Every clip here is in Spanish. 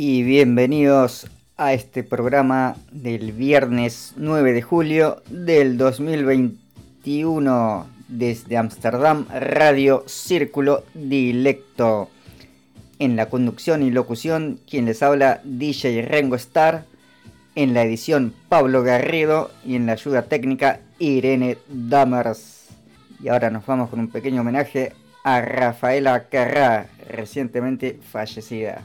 Y bienvenidos a este programa del viernes 9 de julio del 2021 desde Ámsterdam, Radio Círculo Dilecto. En la conducción y locución, quien les habla, DJ Rengo Star. En la edición, Pablo Garrido. Y en la ayuda técnica, Irene Damers. Y ahora nos vamos con un pequeño homenaje a Rafaela Carrá, recientemente fallecida.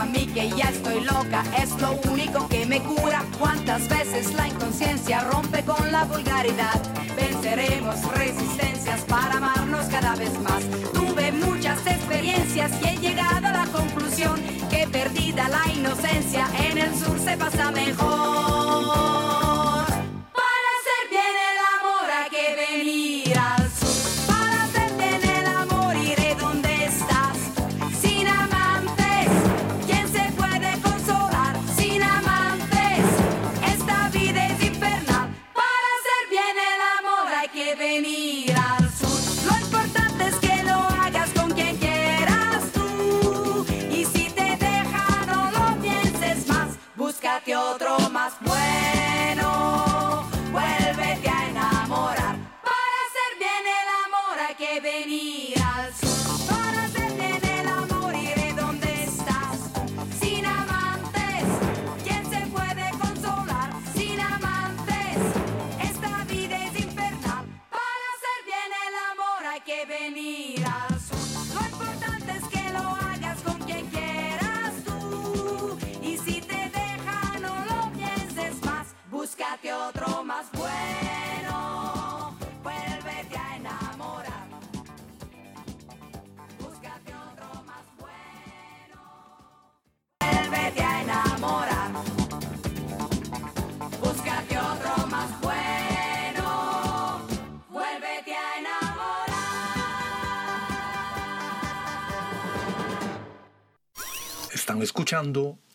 a mí que ya estoy loca es lo único que me cura. ¿Cuántas veces la inconsciencia rompe con la vulgaridad? Venceremos resistencias para amarnos cada vez más. Tuve muchas experiencias y he llegado a la conclusión que perdida la inocencia en el sur se pasa mejor.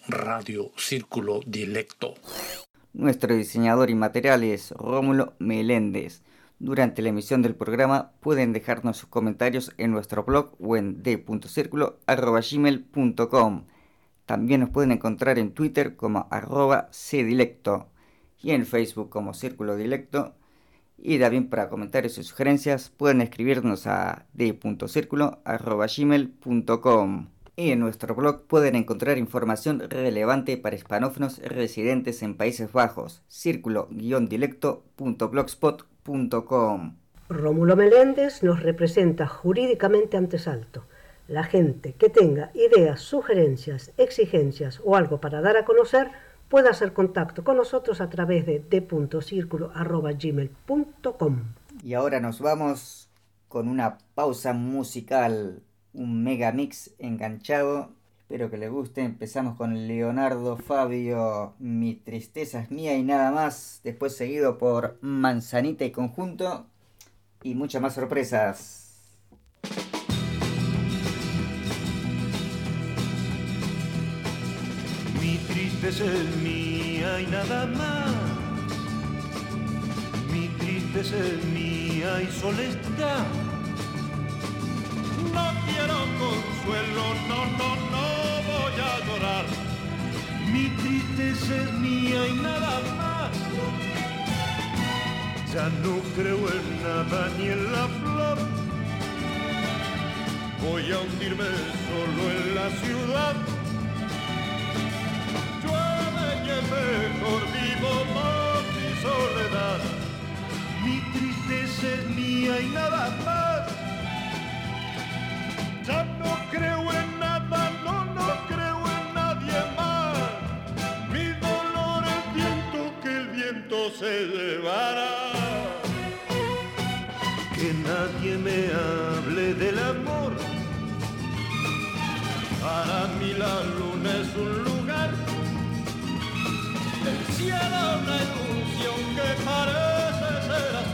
Radio Círculo Dilecto. Nuestro diseñador y material es Rómulo Meléndez. Durante la emisión del programa pueden dejarnos sus comentarios en nuestro blog o en d.circulo.gmail.com. También nos pueden encontrar en Twitter como arroba cdilecto y en Facebook como Círculo Dilecto. Y también para comentarios y sugerencias pueden escribirnos a d.circulo.gmail.com. Y en nuestro blog pueden encontrar información relevante para hispanófonos residentes en Países Bajos, círculo-dilecto.blogspot.com. Rómulo Meléndez nos representa jurídicamente ante Salto. La gente que tenga ideas, sugerencias, exigencias o algo para dar a conocer puede hacer contacto con nosotros a través de d.circulo.gmail.com. Y ahora nos vamos con una pausa musical, un mega mix enganchado. Espero que les guste. Empezamos con Leonardo Fabio, Mi tristeza es mía y nada más. Después seguido por Manzanita y Conjunto. Y muchas más sorpresas. Mi tristeza es mía y nada más. Mi tristeza es mía y soledad. No, no, no voy a llorar. Mi tristeza es mía y nada más. Ya no creo en nada ni en la flor. Voy a hundirme solo en la ciudad. Llueve y es mejor vivo más mi soledad. Mi tristeza es mía y nada más. Se llevará. Que nadie me hable del amor. Para mí la luna es un lugar. El cielo una ilusión que parece ser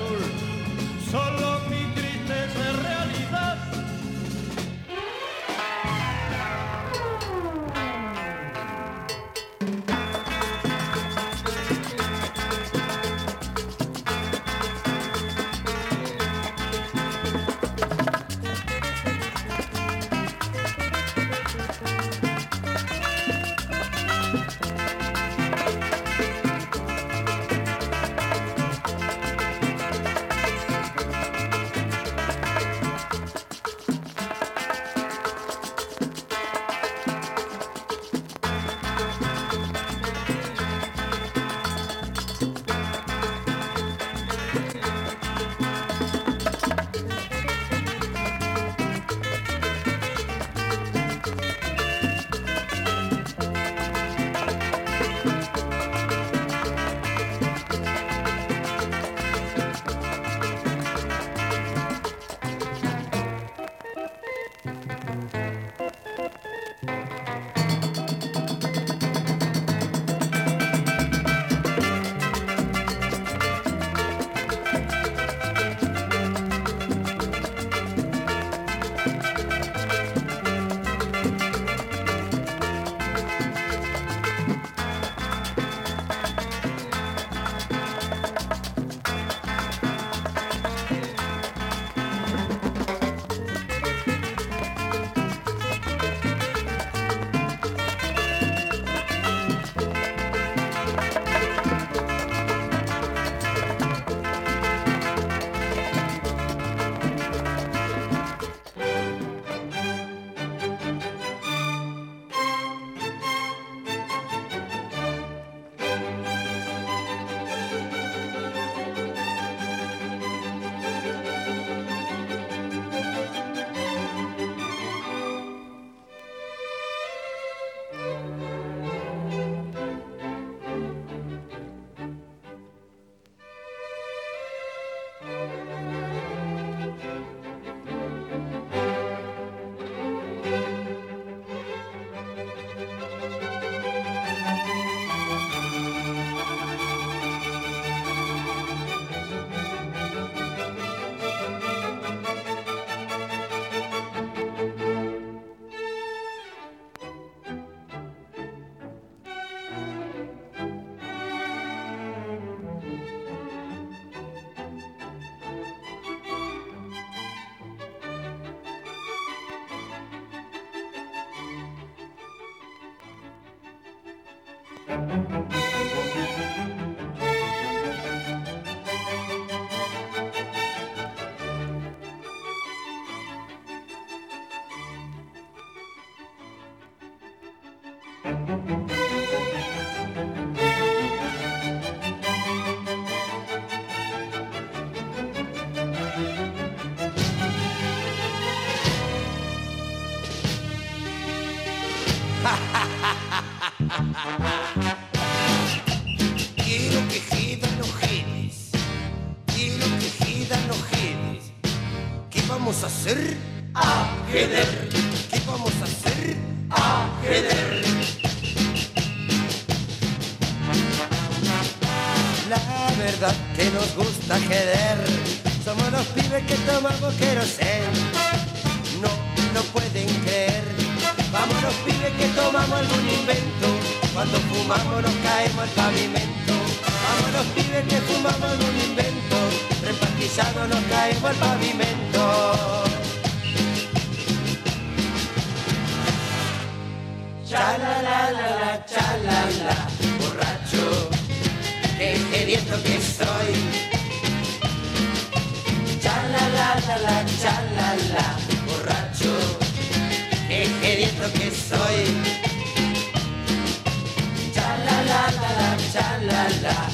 la la.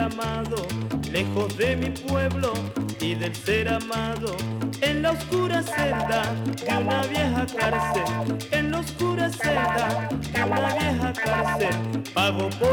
amado, lejos de mi pueblo y del ser amado, en la oscura celda de una vieja cárcel, en la oscura celda de una vieja cárcel, pago por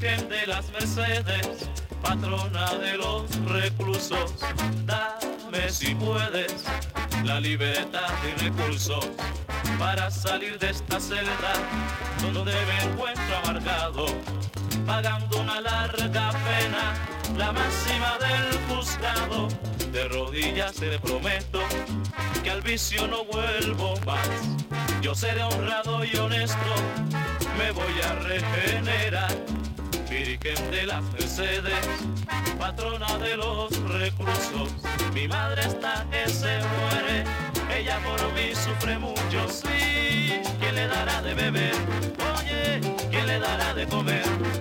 Virgen de las Mercedes, patrona de los reclusos, dame si puedes la libertad y recursos para salir de esta celda donde me encuentro amargado, pagando una larga pena, la máxima del juzgado. De rodillas te prometo que al vicio no vuelvo más. Yo seré honrado y honesto, me voy a regenerar. Virgen de las Mercedes, patrona de los reclusos. Mi madre está que se muere, ella por mí sufre mucho, sí. ¿Quién le dará de beber? Oye, ¿quién le dará de comer?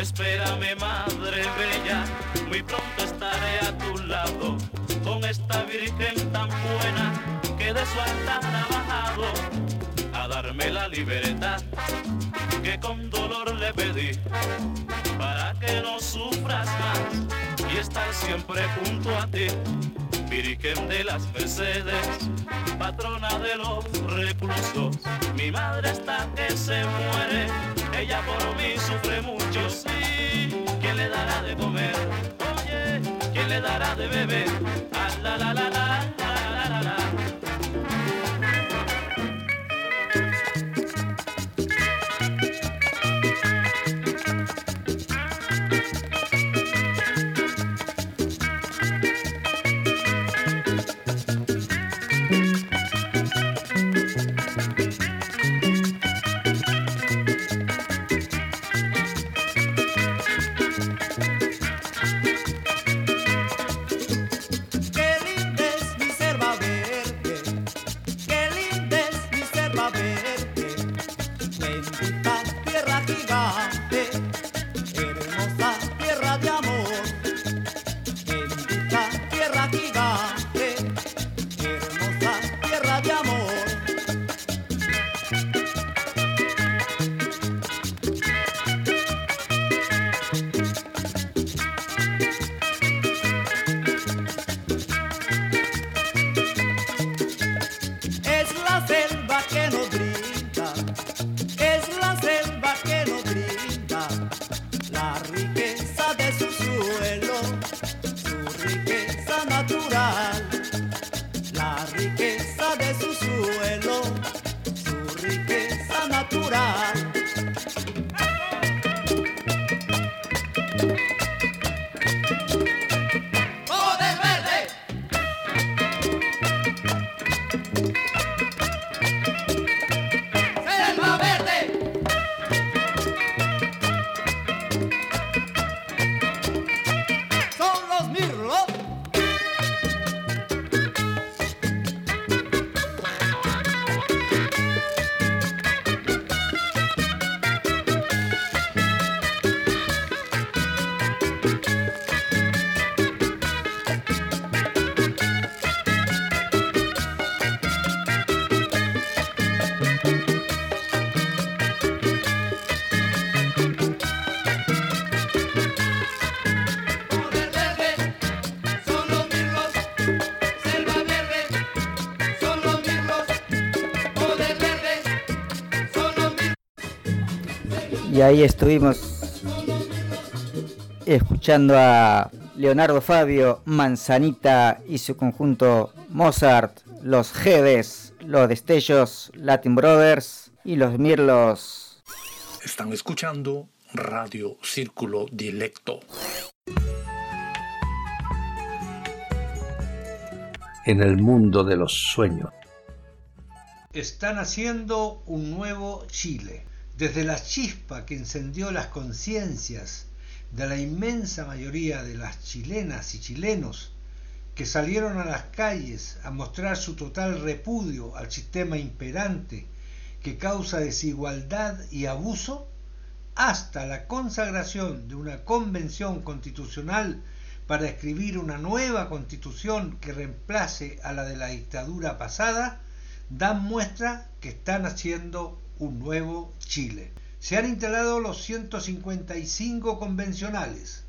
Espérame, madre bella, muy pronto estaré a tu lado, con esta virgen tan buena que de su altar ha bajado a darme la libertad que con dolor le pedí, para que no sufras más y estar siempre junto a ti. Virgen de las Mercedes, patrona de los reclusos. Mi madre está que se muere, ella por mí sufre mucho, sí. ¿Quién le dará de comer? Oye, ¿quién le dará de beber? Ah, la la la. Ahí estuvimos escuchando a Leonardo Fabio, Manzanita y su conjunto Mozart, los Jedes, los Destellos, Latin Brothers y los Mirlos. Están escuchando Radio Círculo Dilecto. en el mundo de los sueños. Están haciendo un nuevo Chile. Desde la chispa que encendió las conciencias de la inmensa mayoría de las chilenas y chilenos que salieron a las calles a mostrar su total repudio al sistema imperante que causa desigualdad y abuso, hasta la consagración de una convención constitucional para escribir una nueva constitución que reemplace a la de la dictadura pasada, dan muestra que están haciendo un nuevo Chile. Se han instalado los 155 convencionales,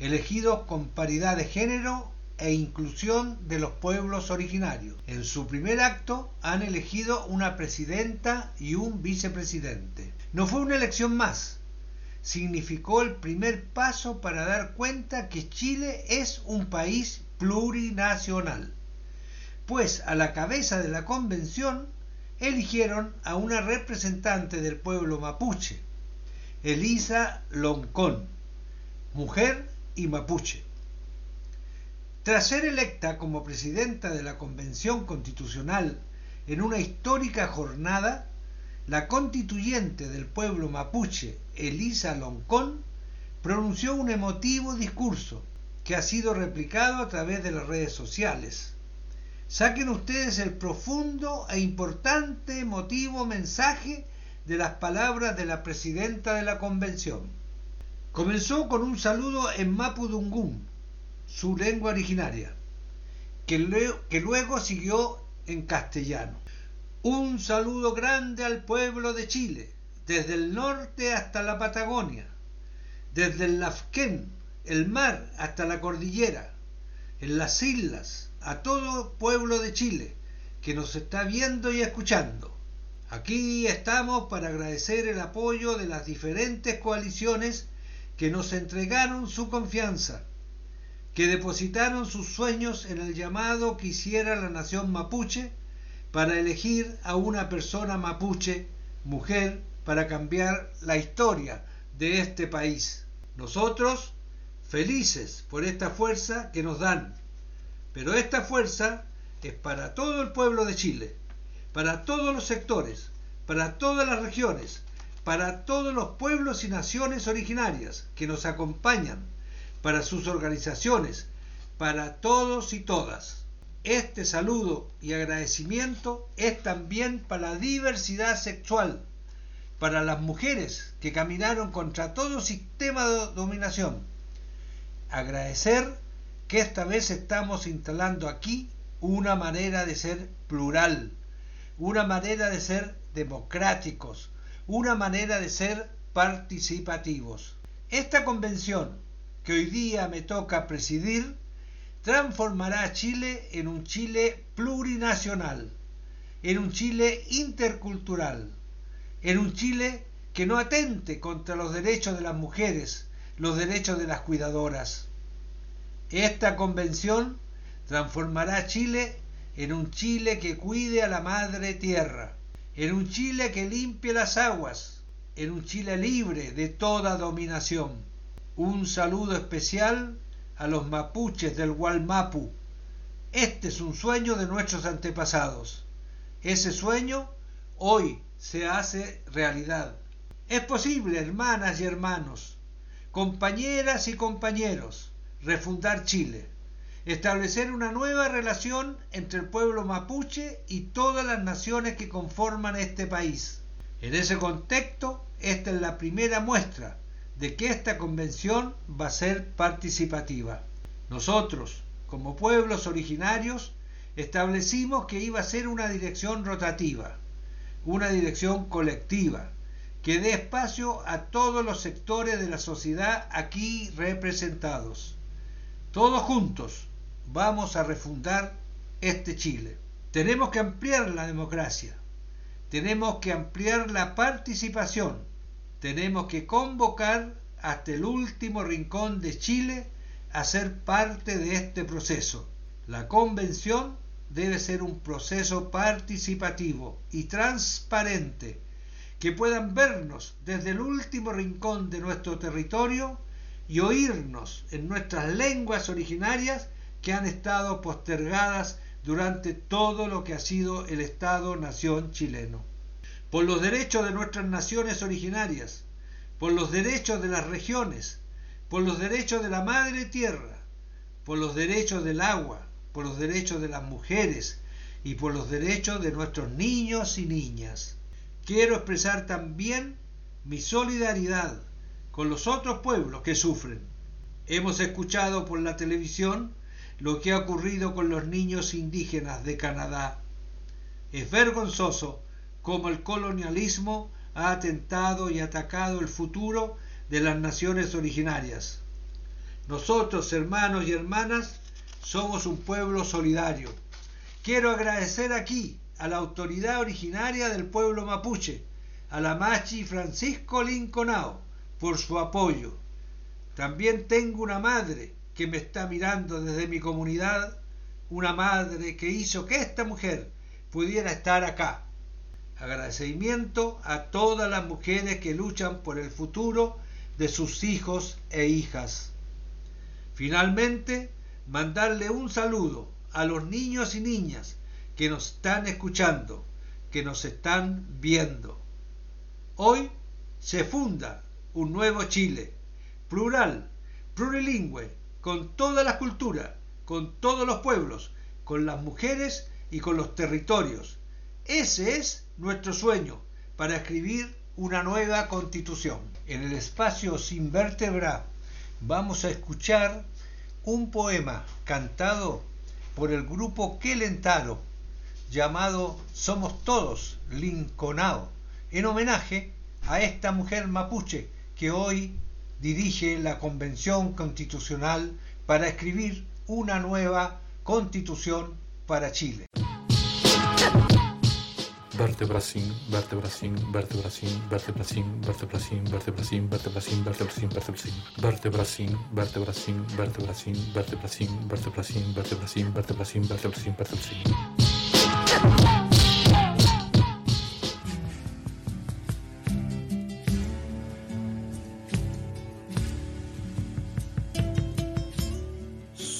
elegidos con paridad de género e inclusión de los pueblos originarios. En su primer acto han elegido una presidenta y un vicepresidente. No fue una elección más, significó el primer paso para dar cuenta que Chile es un país plurinacional, pues a la cabeza de la convención eligieron a una representante del pueblo mapuche, Elisa Loncón, mujer y mapuche. Tras ser electa como presidenta de la Convención Constitucional en una histórica jornada, la constituyente del pueblo mapuche, Elisa Loncón, pronunció un emotivo discurso que ha sido replicado a través de las redes sociales. Saquen ustedes el profundo e importante emotivo mensaje de las palabras de la presidenta de la convención. Comenzó con un saludo en Mapudungún, su lengua originaria, que, que luego siguió en castellano. Un saludo grande al pueblo de Chile, desde el norte hasta la Patagonia, desde el Lafquén, el mar hasta la cordillera, en las islas, a todo pueblo de Chile que nos está viendo y escuchando. Aquí estamos para agradecer el apoyo de las diferentes coaliciones que nos entregaron su confianza que depositaron sus sueños en el llamado que hiciera la nación mapuche para elegir a una persona mapuche, mujer, para cambiar la historia de este país. Nosotros, felices por esta fuerza que nos dan, pero esta fuerza es para todo el pueblo de Chile, para todos los sectores, para todas las regiones, para todos los pueblos y naciones originarias que nos acompañan para sus organizaciones, para todos y todas. Este saludo y agradecimiento es también para la diversidad sexual, para las mujeres que caminaron contra todo sistema de dominación. Agradecer que esta vez estamos instalando aquí una manera de ser plural, una manera de ser democráticos, una manera de ser participativos. Esta convención que hoy día me toca presidir, transformará a Chile en un Chile plurinacional, en un Chile intercultural, en un Chile que no atente contra los derechos de las mujeres, los derechos de las cuidadoras. Esta convención transformará a Chile en un Chile que cuide a la madre tierra, en un Chile que limpie las aguas, en un Chile libre de toda dominación. Un saludo especial a los mapuches del Gualmapu. Este es un sueño de nuestros antepasados. Ese sueño hoy se hace realidad. Es posible, hermanas y hermanos, compañeras y compañeros, refundar Chile, establecer una nueva relación entre el pueblo mapuche y todas las naciones que conforman este país. En ese contexto, esta es la primera muestra de que esta convención va a ser participativa. Nosotros, como pueblos originarios, establecimos que iba a ser una dirección rotativa, una dirección colectiva, que dé espacio a todos los sectores de la sociedad aquí representados. Todos juntos vamos a refundar este Chile. Tenemos que ampliar la democracia, tenemos que ampliar la participación, tenemos que convocar hasta el último rincón de Chile a ser parte de este proceso. La convención debe ser un proceso participativo y transparente, que puedan vernos desde el último rincón de nuestro territorio y oírnos en nuestras lenguas originarias que han estado postergadas durante todo lo que ha sido el Estado-Nación chileno. por los derechos de nuestras naciones originarias, por los derechos de las regiones, por los derechos de la madre tierra, por los derechos del agua, por los derechos de las mujeres y por los derechos de nuestros niños y niñas. Quiero expresar también mi solidaridad con los otros pueblos que sufren. Hemos escuchado por la televisión lo que ha ocurrido con los niños indígenas de Canadá. Es vergonzoso cómo el colonialismo ha atentado y atacado el futuro de las naciones originarias. Nosotros, hermanos y hermanas, somos un pueblo solidario. Quiero agradecer aquí a la autoridad originaria del pueblo mapuche, a la Machi Francisco Linconao, por su apoyo. También tengo una madre que me está mirando desde mi comunidad, una madre que hizo que esta mujer pudiera estar acá. Agradecimiento a todas las mujeres que luchan por el futuro de sus hijos e hijas. Finalmente, mandarle un saludo a los niños y niñas que nos están escuchando, que nos están viendo. Hoy se funda un nuevo Chile, plural, plurilingüe, con todas las culturas, con todos los pueblos, con las mujeres y con los territorios. Ese es nuestro sueño para escribir una nueva constitución. En el espacio sin vértebra vamos a escuchar un poema cantado por el grupo Quelentaro llamado Somos Todos Linconao, en homenaje a esta mujer mapuche que hoy dirige la Convención Constitucional para escribir una nueva constitución para Chile.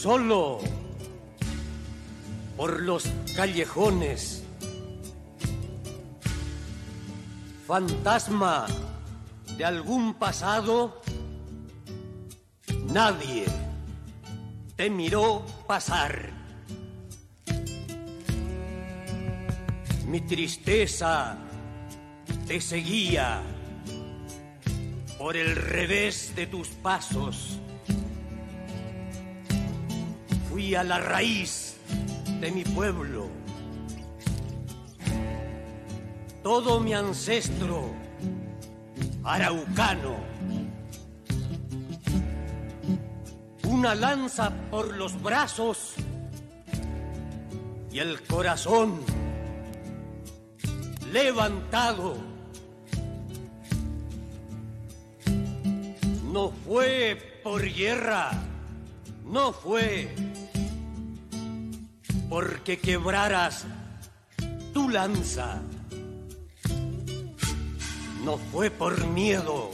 Solo por los callejones, fantasma de algún pasado, nadie te miró pasar. Mi tristeza te seguía por el revés de tus pasos. Fui a la raíz de mi pueblo. Todo mi ancestro araucano. Una lanza por los brazos y el corazón levantado. No fue por guerra, no fue porque quebraras tu lanza. No fue por miedo,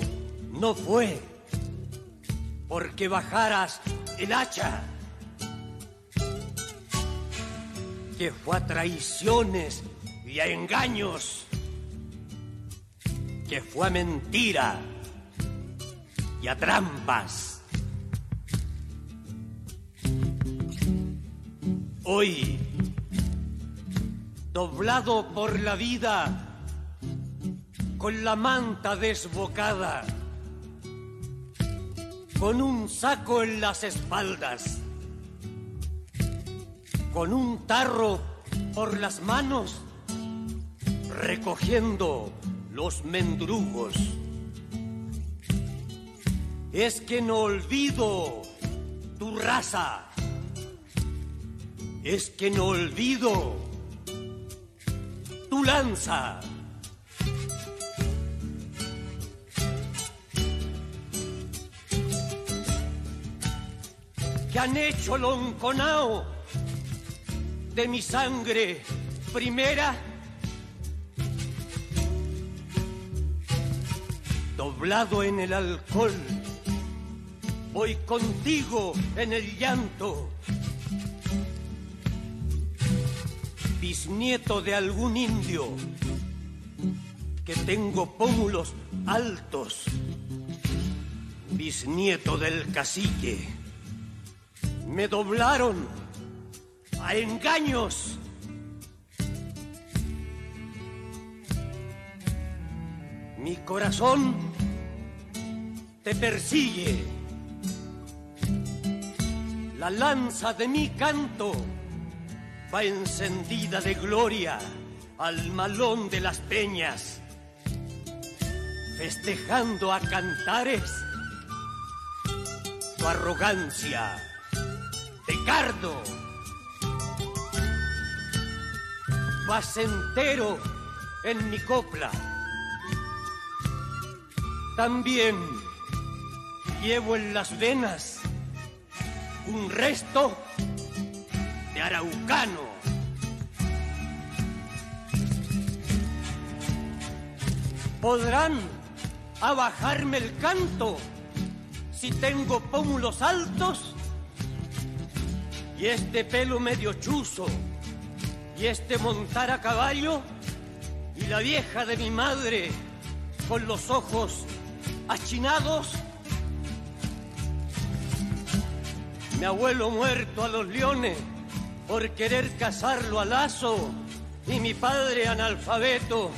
no fue porque bajaras el hacha. Que fue a traiciones y a engaños. Que fue a mentira y a trampas. Hoy, doblado por la vida, con la manta desbocada, con un saco en las espaldas, con un tarro por las manos, recogiendo los mendrugos. Es que no olvido tu raza es que no olvido tu lanza. Que han hecho lonconao de mi sangre primera. Doblado en el alcohol, voy contigo en el llanto. Bisnieto de algún indio, que tengo pómulos altos, bisnieto del cacique. Me doblaron a engaños. Mi corazón te persigue. La lanza de mi canto va encendida de gloria al malón de las peñas, festejando a cantares tu arrogancia, Ricardo. Vas entero en mi copla. También llevo en las venas un resto araucano. Podrán abajarme el canto si tengo pómulos altos y este pelo medio chuzo y este montar a caballo y la vieja de mi madre con los ojos achinados. Mi abuelo muerto a los leones por querer casarlo a lazo y mi padre analfabeto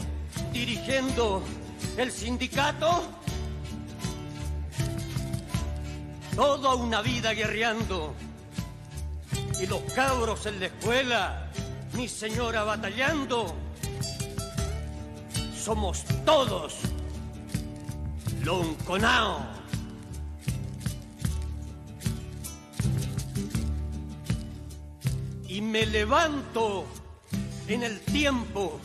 dirigiendo el sindicato. Toda una vida guerreando y los cabros en la escuela, mi señora batallando. Somos todos lonconao. Y me levanto en el tiempo,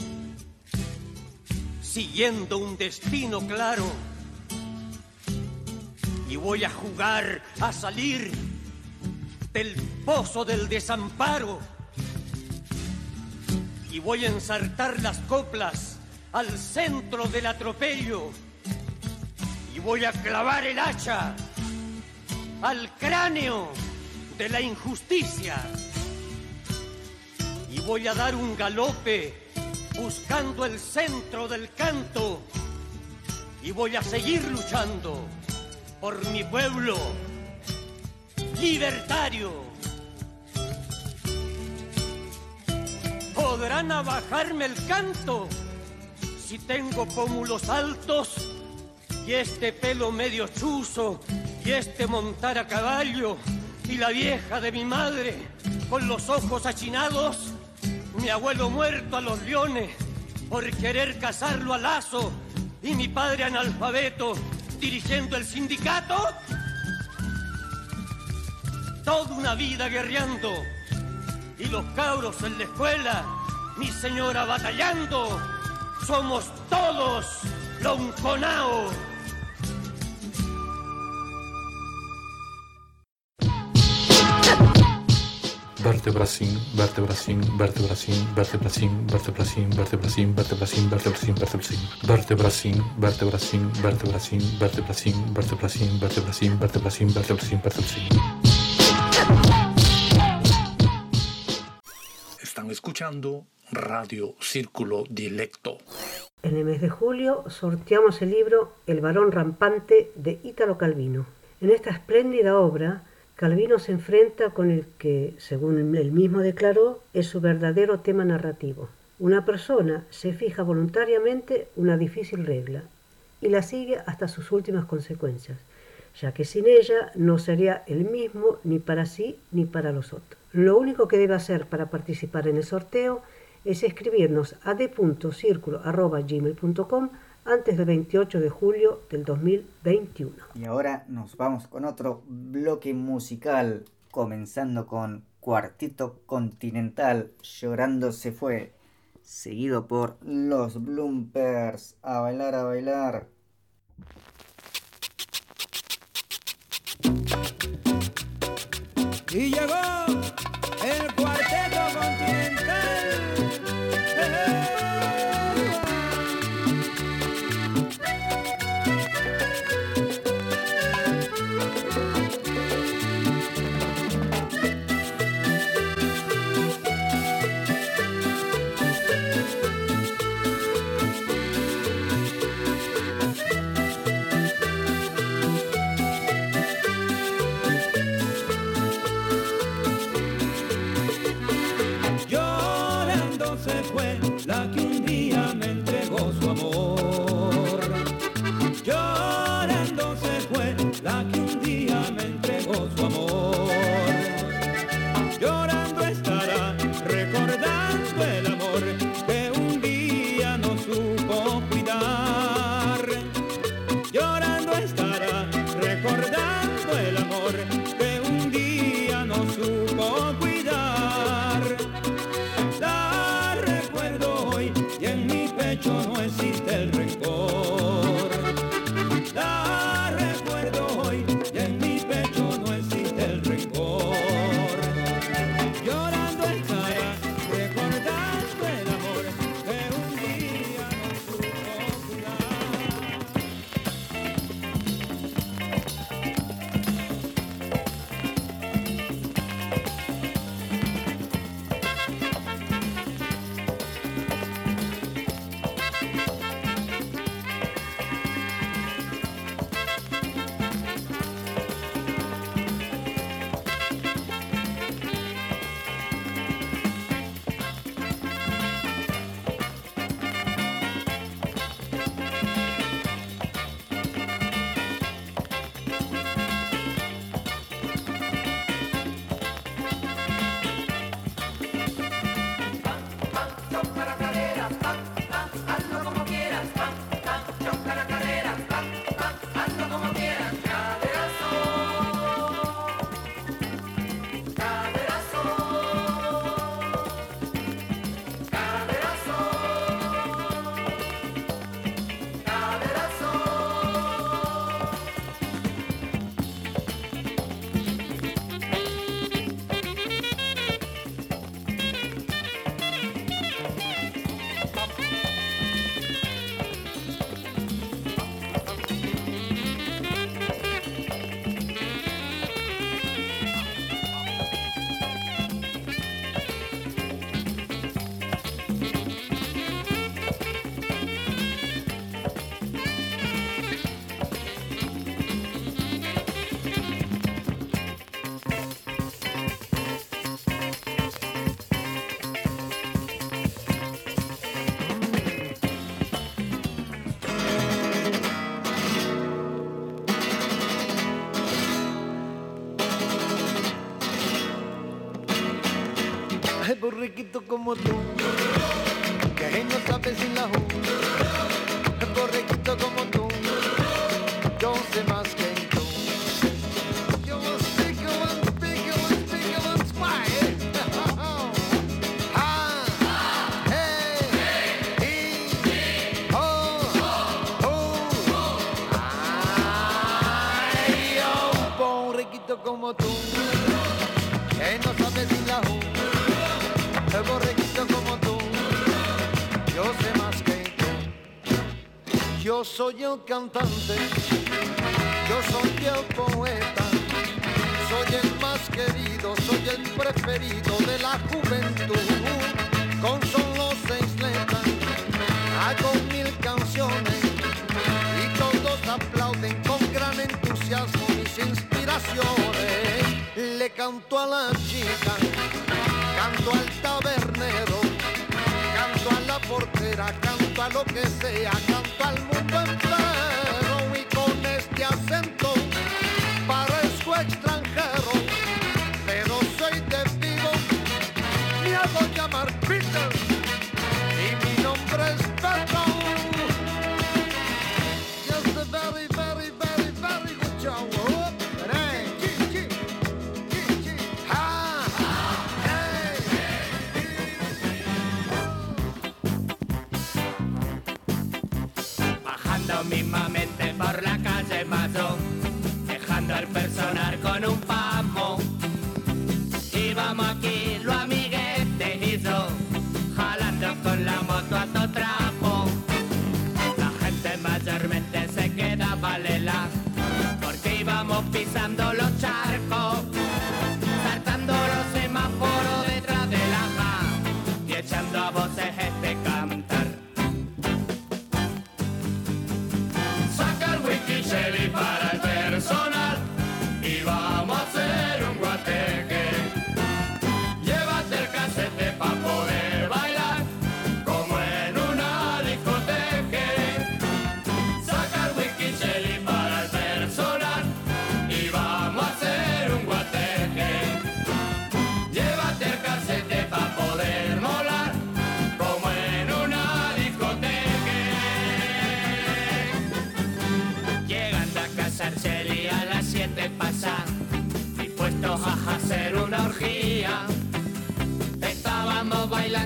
siguiendo un destino claro. Y voy a jugar a salir del pozo del desamparo. Y voy a ensartar las coplas al centro del atropello. Y voy a clavar el hacha al cráneo de la injusticia. Voy a dar un galope buscando el centro del canto. Y voy a seguir luchando por mi pueblo libertario. Podrán abajarme el canto si tengo pómulos altos y este pelo medio chuzo y este montar a caballo y la vieja de mi madre con los ojos achinados, mi abuelo muerto a los leones por querer casarlo a lazo y mi padre analfabeto dirigiendo el sindicato. Toda una vida guerreando y los cabros en la escuela, mi señora batallando. Somos todos lonconao. Vertebracín, vertebracín, vertebracín, vertebracín, vertebracín, vertebracín, vertebracín, vertebracín, vertebracín, vertebracín, vertebracín, vertebracín, vertebracín, vertebracín, vertebracín, vertebracín, vertebracín, vertebracín. Están escuchando Radio Círculo Dilecto. En el mes de julio sorteamos el libro El varón rampante de Ítalo Calvino. En esta espléndida obra, Calvino se enfrenta con el que, según él mismo declaró, es su verdadero tema narrativo. Una persona se fija voluntariamente una difícil regla y la sigue hasta sus últimas consecuencias, ya que sin ella no sería el mismo ni para sí ni para los otros. Lo único que debe hacer para participar en el sorteo es escribirnos a d.circulo.gmail.com antes del 28 de julio del 2021. Y ahora nos vamos con otro bloque musical, comenzando con Cuartito Continental, Llorando se fue, seguido por Los Bloopers, a bailar, a bailar. Y llegó el cuarteto continental. borriquito como tú, que no sabe sin la juventud. Yo soy el cantante, yo soy el poeta, soy el más querido, soy el preferido de la juventud. Con solo seis letras hago mil canciones y todos aplauden con gran entusiasmo mis inspiraciones. Le canto a la chica, canto al tabernero, canto a la portera, canto a lo que sea, canto al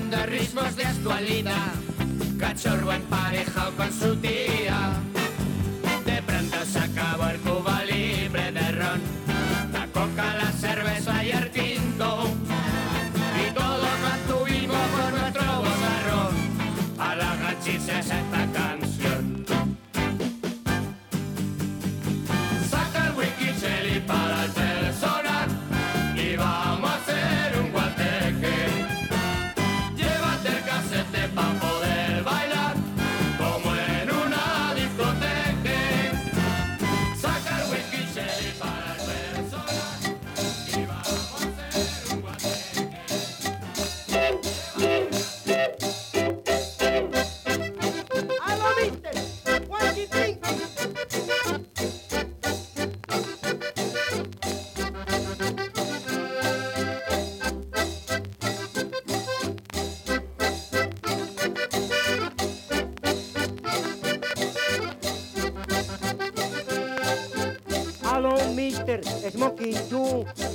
Siguiendo ritmos de actualidad, cachorro emparejado con su tía.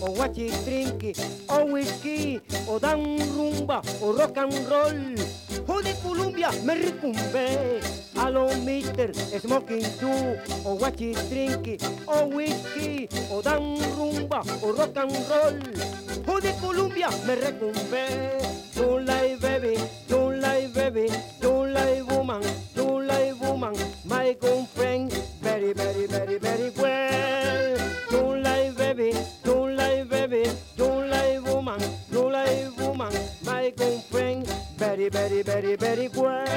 o guachi trinque, o whisky, o dan rumba, o rock and roll. Jode Colombia, me recumbe. A lo mister, smoking do, o guachi trinque, o whisky, o dan rumba, o rock and roll. Jode Colombia, me recumbe. Don't lie, baby. very, very well.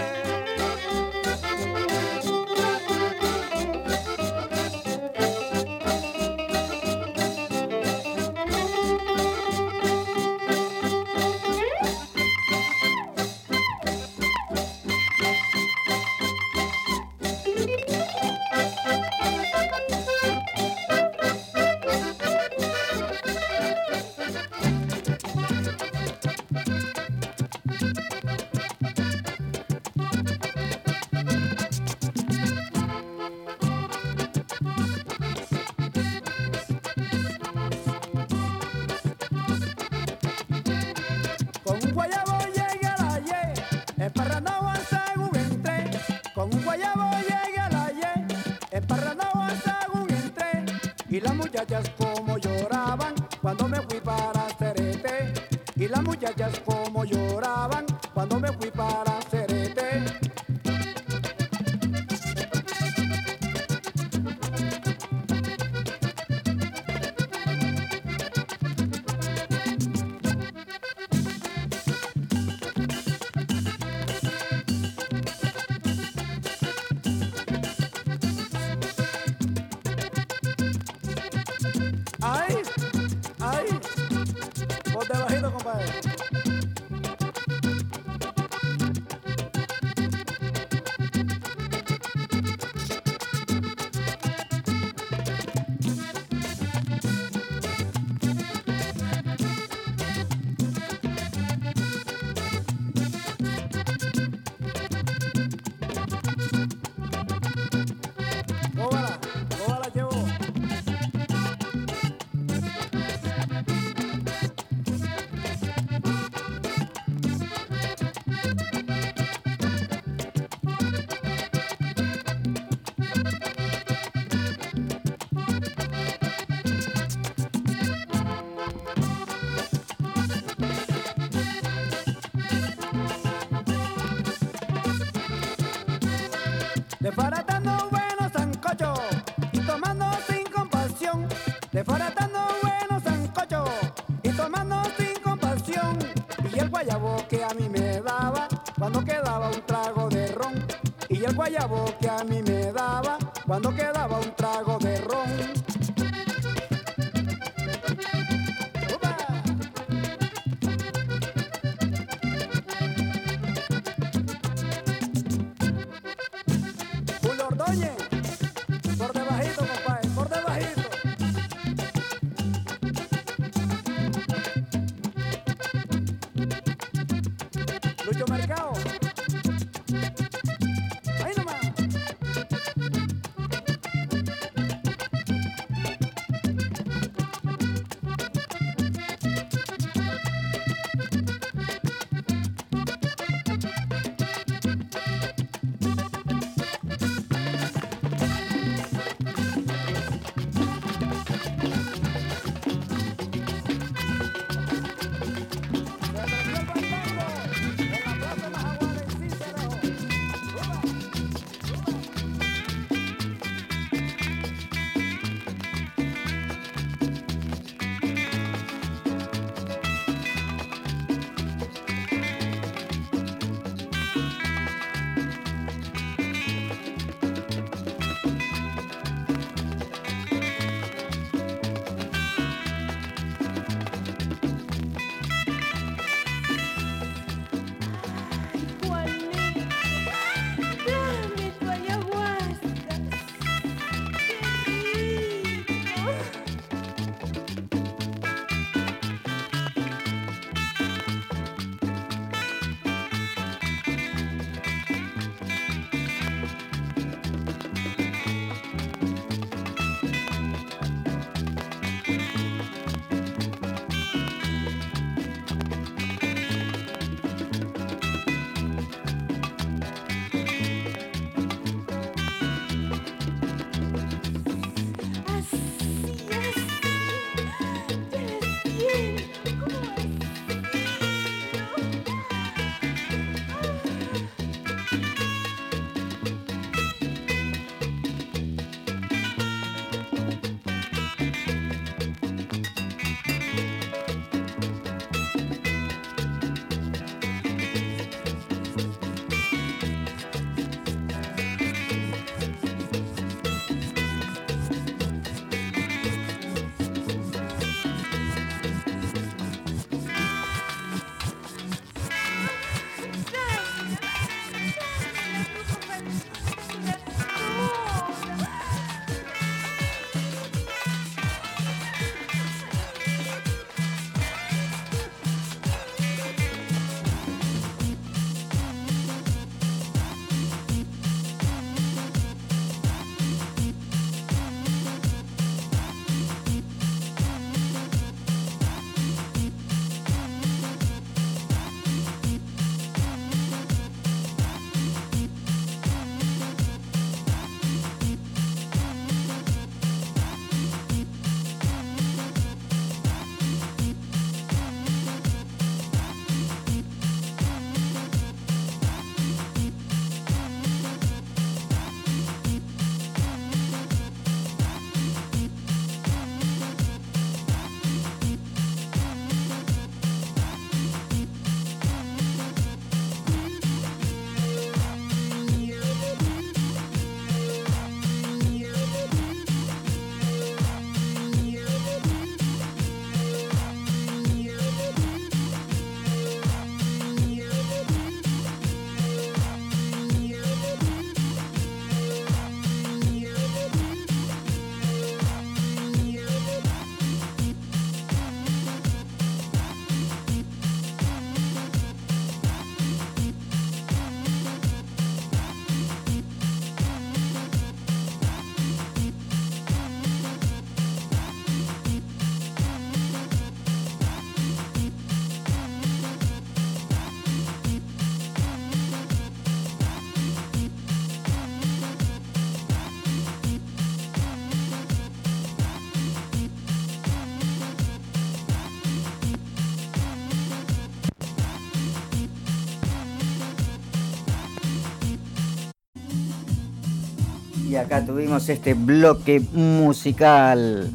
Y acá tuvimos este bloque musical,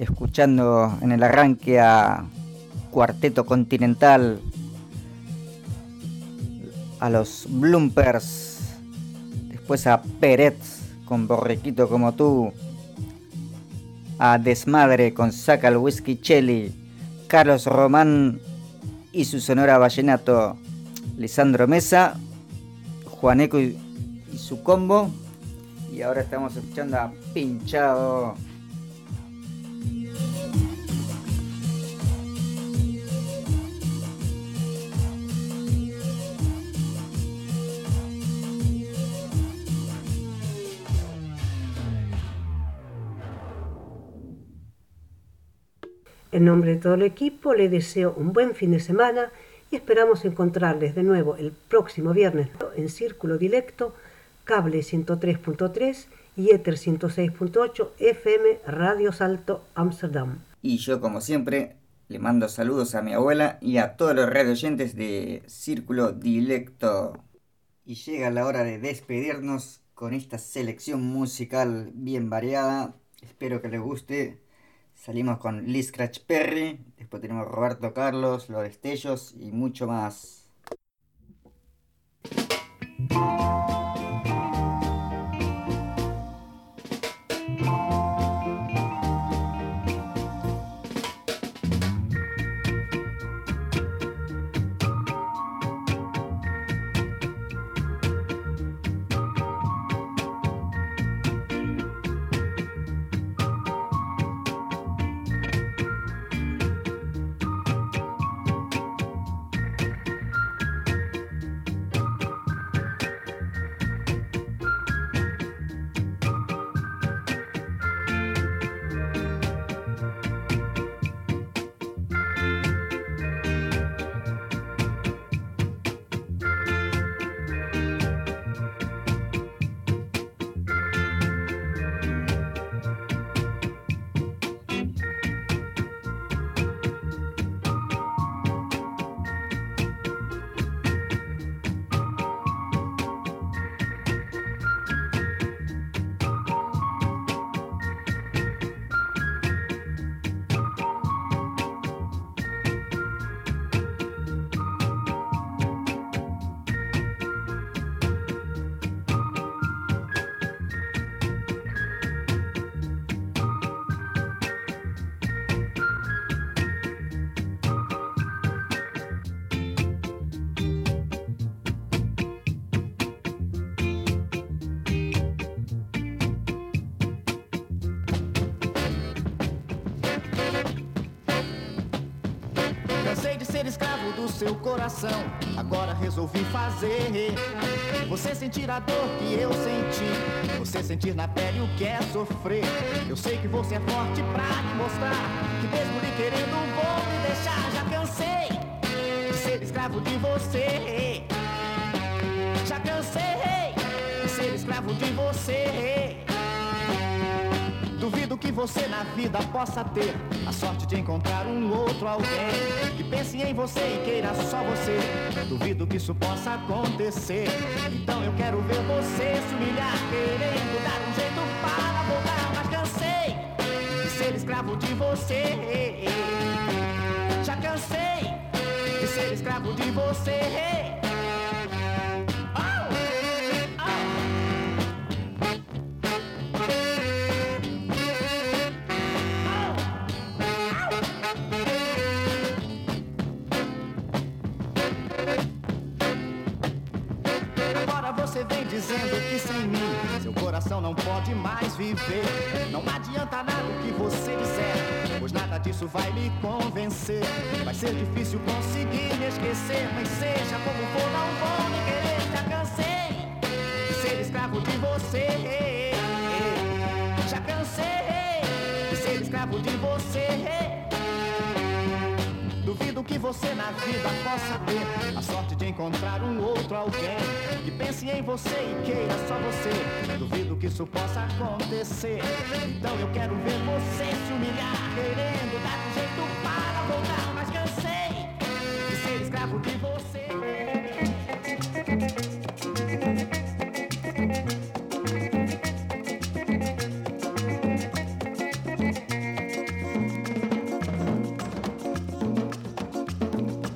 escuchando en el arranque a Cuarteto Continental, a los Bloopers, después a Peret con Borriquito como tú, a Desmadre con Saca el Whisky Chelly, Carlos Román y su sonora vallenato, Lisandro Mesa, Juaneco y, y su combo. Y ahora estamos escuchando a Pinchado. En nombre de todo el equipo le deseo un buen fin de semana y esperamos encontrarles de nuevo el próximo viernes en Círculo Directo, cable 103.3 y Ether 106.8 FM Radio Salto Amsterdam. Y yo, como siempre, le mando saludos a mi abuela y a todos los radio oyentes de Círculo Dilecto. Y llega la hora de despedirnos con esta selección musical bien variada. Espero que les guste. Salimos con Lee Scratch Perry, después tenemos Roberto Carlos, Los Destellos y mucho más. Seu coração. Agora resolvi fazer você sentir a dor que eu senti. Você sentir na pele o que é sofrer. Eu sei que você é forte pra me mostrar que mesmo lhe querendo vou me deixar. Já cansei de ser escravo de você. Já cansei de ser escravo de você. Duvido que você na vida possa ter a sorte de encontrar um outro alguém que pense em você e queira só você. Duvido que isso possa acontecer. Então eu quero ver você se humilhar, querendo dar um jeito para voltar. Mas cansei de ser escravo de você. Já cansei de ser escravo de você. Você vem dizendo que sem mim seu coração não pode mais viver. Não adianta nada o que você disser, pois nada disso vai me convencer. Vai ser difícil conseguir me esquecer, mas seja como for, não vou me querer. Já cansei de ser escravo de você. Já cansei de ser escravo de você. Que você na vida possa ter a sorte de encontrar um outro alguém que pense em você e queira só você. Duvido que isso possa acontecer. Então eu quero ver você se humilhar, querendo dar